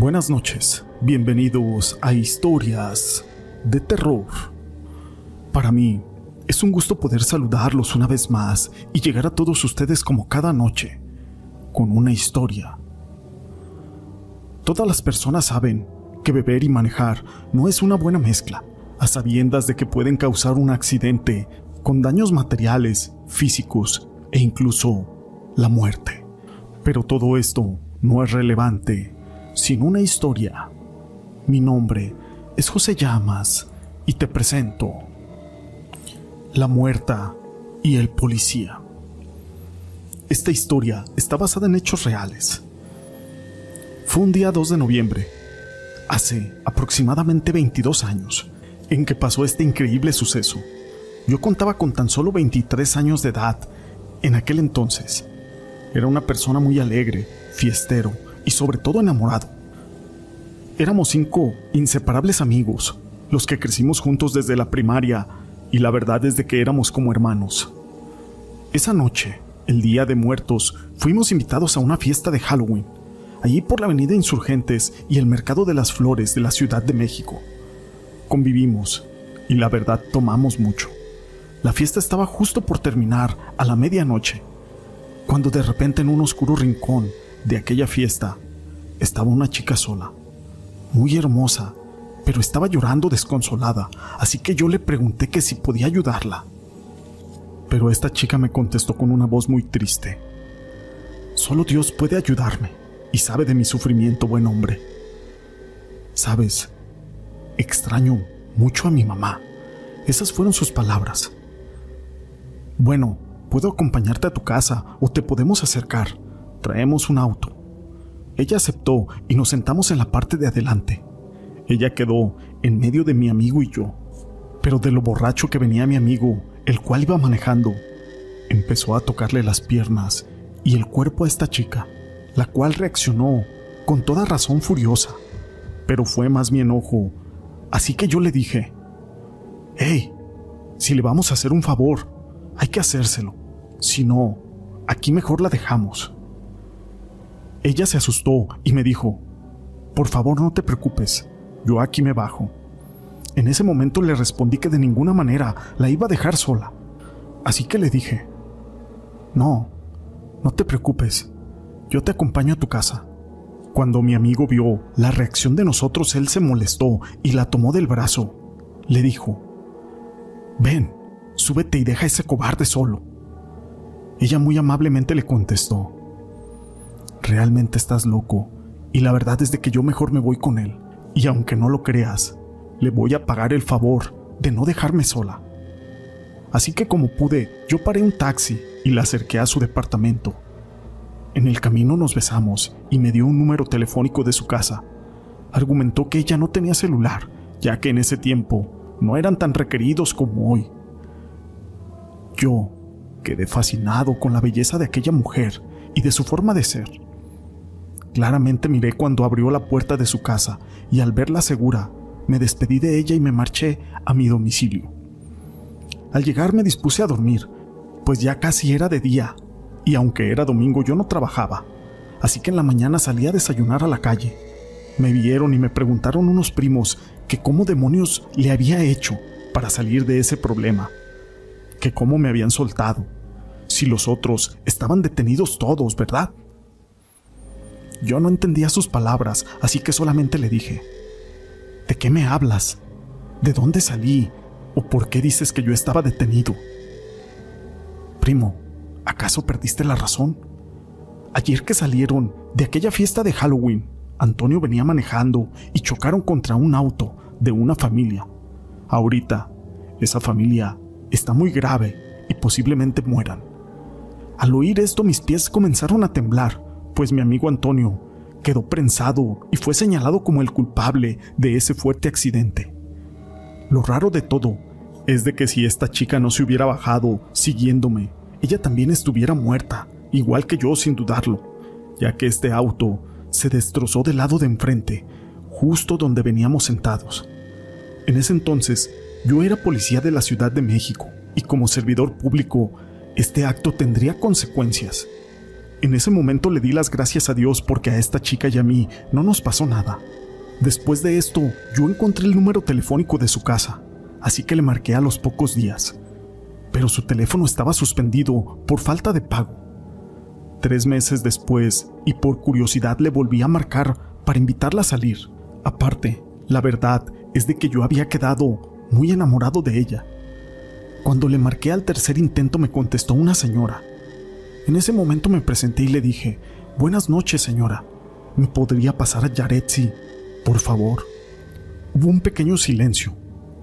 Buenas noches, bienvenidos a Historias de Terror. Para mí, es un gusto poder saludarlos una vez más y llegar a todos ustedes como cada noche, con una historia. Todas las personas saben que beber y manejar no es una buena mezcla, a sabiendas de que pueden causar un accidente con daños materiales, físicos e incluso la muerte. Pero todo esto no es relevante sin una historia. Mi nombre es José Llamas y te presento La muerta y el policía. Esta historia está basada en hechos reales. Fue un día 2 de noviembre, hace aproximadamente 22 años, en que pasó este increíble suceso. Yo contaba con tan solo 23 años de edad en aquel entonces. Era una persona muy alegre, fiestero y sobre todo enamorado. Éramos cinco inseparables amigos, los que crecimos juntos desde la primaria y la verdad es de que éramos como hermanos. Esa noche, el Día de Muertos, fuimos invitados a una fiesta de Halloween, allí por la Avenida Insurgentes y el Mercado de las Flores de la Ciudad de México. Convivimos y la verdad tomamos mucho. La fiesta estaba justo por terminar a la medianoche, cuando de repente en un oscuro rincón de aquella fiesta estaba una chica sola, muy hermosa, pero estaba llorando desconsolada, así que yo le pregunté que si podía ayudarla. Pero esta chica me contestó con una voz muy triste. Solo Dios puede ayudarme y sabe de mi sufrimiento, buen hombre. Sabes, extraño mucho a mi mamá. Esas fueron sus palabras. Bueno, puedo acompañarte a tu casa o te podemos acercar. Traemos un auto. Ella aceptó y nos sentamos en la parte de adelante. Ella quedó en medio de mi amigo y yo. Pero de lo borracho que venía mi amigo, el cual iba manejando, empezó a tocarle las piernas y el cuerpo a esta chica, la cual reaccionó con toda razón furiosa. Pero fue más mi enojo, así que yo le dije, Hey, si le vamos a hacer un favor, hay que hacérselo. Si no, aquí mejor la dejamos. Ella se asustó y me dijo, Por favor no te preocupes, yo aquí me bajo. En ese momento le respondí que de ninguna manera la iba a dejar sola. Así que le dije, No, no te preocupes, yo te acompaño a tu casa. Cuando mi amigo vio la reacción de nosotros, él se molestó y la tomó del brazo. Le dijo, Ven, súbete y deja a ese cobarde solo. Ella muy amablemente le contestó, realmente estás loco, y la verdad es de que yo mejor me voy con él, y aunque no lo creas, le voy a pagar el favor de no dejarme sola. Así que como pude, yo paré un taxi y la acerqué a su departamento. En el camino nos besamos y me dio un número telefónico de su casa. Argumentó que ella no tenía celular, ya que en ese tiempo no eran tan requeridos como hoy. Yo quedé fascinado con la belleza de aquella mujer y de su forma de ser. Claramente miré cuando abrió la puerta de su casa y al verla segura, me despedí de ella y me marché a mi domicilio. Al llegar me dispuse a dormir, pues ya casi era de día, y aunque era domingo yo no trabajaba, así que en la mañana salí a desayunar a la calle. Me vieron y me preguntaron unos primos que cómo demonios le había hecho para salir de ese problema, que cómo me habían soltado, si los otros estaban detenidos todos, ¿verdad? Yo no entendía sus palabras, así que solamente le dije, ¿de qué me hablas? ¿De dónde salí? ¿O por qué dices que yo estaba detenido? Primo, ¿acaso perdiste la razón? Ayer que salieron de aquella fiesta de Halloween, Antonio venía manejando y chocaron contra un auto de una familia. Ahorita, esa familia está muy grave y posiblemente mueran. Al oír esto mis pies comenzaron a temblar pues mi amigo Antonio quedó prensado y fue señalado como el culpable de ese fuerte accidente. Lo raro de todo es de que si esta chica no se hubiera bajado siguiéndome, ella también estuviera muerta, igual que yo sin dudarlo, ya que este auto se destrozó del lado de enfrente, justo donde veníamos sentados. En ese entonces, yo era policía de la Ciudad de México y como servidor público, este acto tendría consecuencias En ese momento le di las gracias a Dios porque a esta chica y a mí no nos pasó nada. Después de esto, yo encontré el número telefónico de su casa, así que le marqué a los pocos días. Pero su teléfono estaba suspendido por falta de pago. Tres meses después, y por curiosidad le volví a marcar para invitarla a salir. Aparte, la verdad es de que yo había quedado muy enamorado de ella. Cuando le marqué al tercer intento me contestó una señora. En ese momento me presenté y le dije, Buenas noches, señora. ¿Me podría pasar a Yaretsi, por favor? Hubo un pequeño silencio,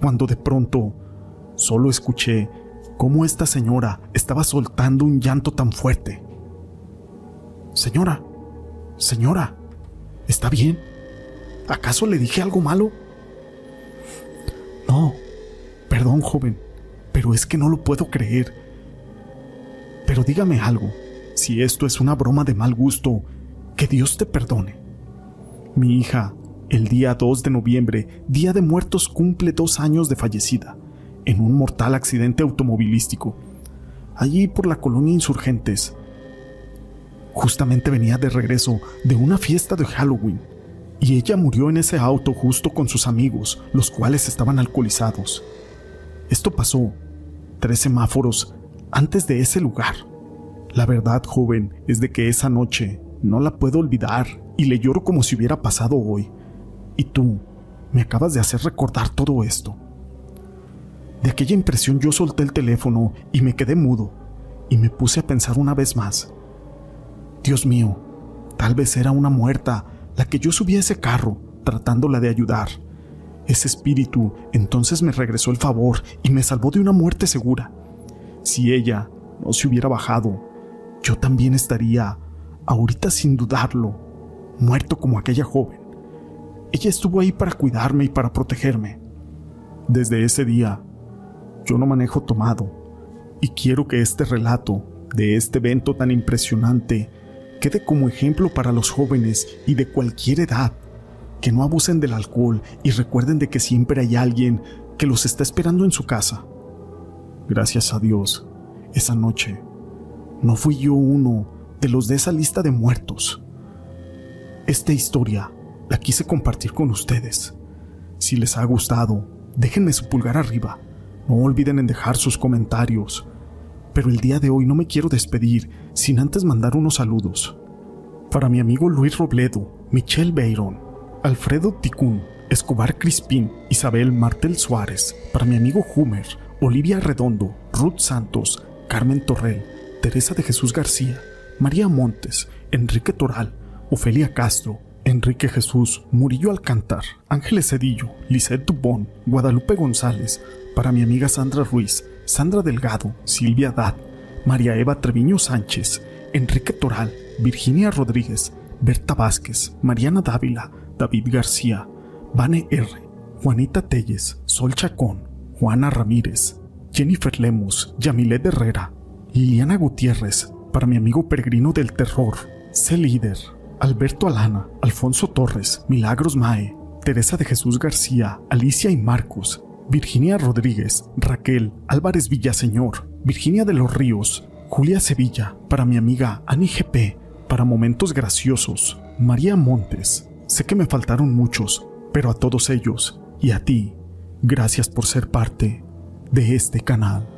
cuando de pronto solo escuché cómo esta señora estaba soltando un llanto tan fuerte. Señora, señora, ¿está bien? ¿Acaso le dije algo malo? No, perdón, joven, pero es que no lo puedo creer. Pero dígame algo, si esto es una broma de mal gusto, que Dios te perdone. Mi hija, el día 2 de noviembre, Día de Muertos, cumple dos años de fallecida, en un mortal accidente automovilístico, allí por la colonia Insurgentes. Justamente venía de regreso de una fiesta de Halloween, y ella murió en ese auto justo con sus amigos, los cuales estaban alcoholizados. Esto pasó tres semáforos antes de ese lugar. La verdad, joven, es de que esa noche no la puedo olvidar y le lloro como si hubiera pasado hoy. Y tú me acabas de hacer recordar todo esto. De aquella impresión yo solté el teléfono y me quedé mudo y me puse a pensar una vez más. Dios mío, tal vez era una muerta la que yo subí a ese carro tratándola de ayudar. Ese espíritu entonces me regresó el favor y me salvó de una muerte segura. Si ella no se hubiera bajado, yo también estaría, ahorita sin dudarlo, muerto como aquella joven. Ella estuvo ahí para cuidarme y para protegerme. Desde ese día, yo no manejo tomado y quiero que este relato de este evento tan impresionante quede como ejemplo para los jóvenes y de cualquier edad, que no abusen del alcohol y recuerden de que siempre hay alguien que los está esperando en su casa. Gracias a Dios, esa noche no fui yo uno de los de esa lista de muertos. Esta historia la quise compartir con ustedes. Si les ha gustado, déjenme su pulgar arriba. No olviden en dejar sus comentarios pero el día de hoy no me quiero despedir sin antes mandar unos saludos. Para mi amigo Luis Robledo, Michelle Beiron, Alfredo Ticún, Escobar Crispín, Isabel Martel Suárez, para mi amigo Humer, Olivia Redondo, Ruth Santos, Carmen Torrell, Teresa de Jesús García, María Montes, Enrique Toral, Ofelia Castro, Enrique Jesús, Murillo Alcántar, Ángeles Cedillo, Lisette Dubón, Guadalupe González, para mi amiga Sandra Ruiz, Sandra Delgado, Silvia Dad, María Eva Treviño Sánchez, Enrique Toral, Virginia Rodríguez, Berta Vázquez, Mariana Dávila, David García, Vane R., Juanita Telles, Sol Chacón, Juana Ramírez, Jennifer Lemus, Yamilet Herrera, Liliana Gutiérrez, para mi amigo peregrino del terror, C. Líder, Alberto Alana, Alfonso Torres, Milagros Mae, Teresa de Jesús García, Alicia y Marcos, Virginia Rodríguez, Raquel Álvarez Villaseñor, Virginia de los Ríos, Julia Sevilla, para mi amiga Ani GP, para momentos graciosos, María Montes. Sé que me faltaron muchos, pero a todos ellos y a ti, gracias por ser parte de este canal.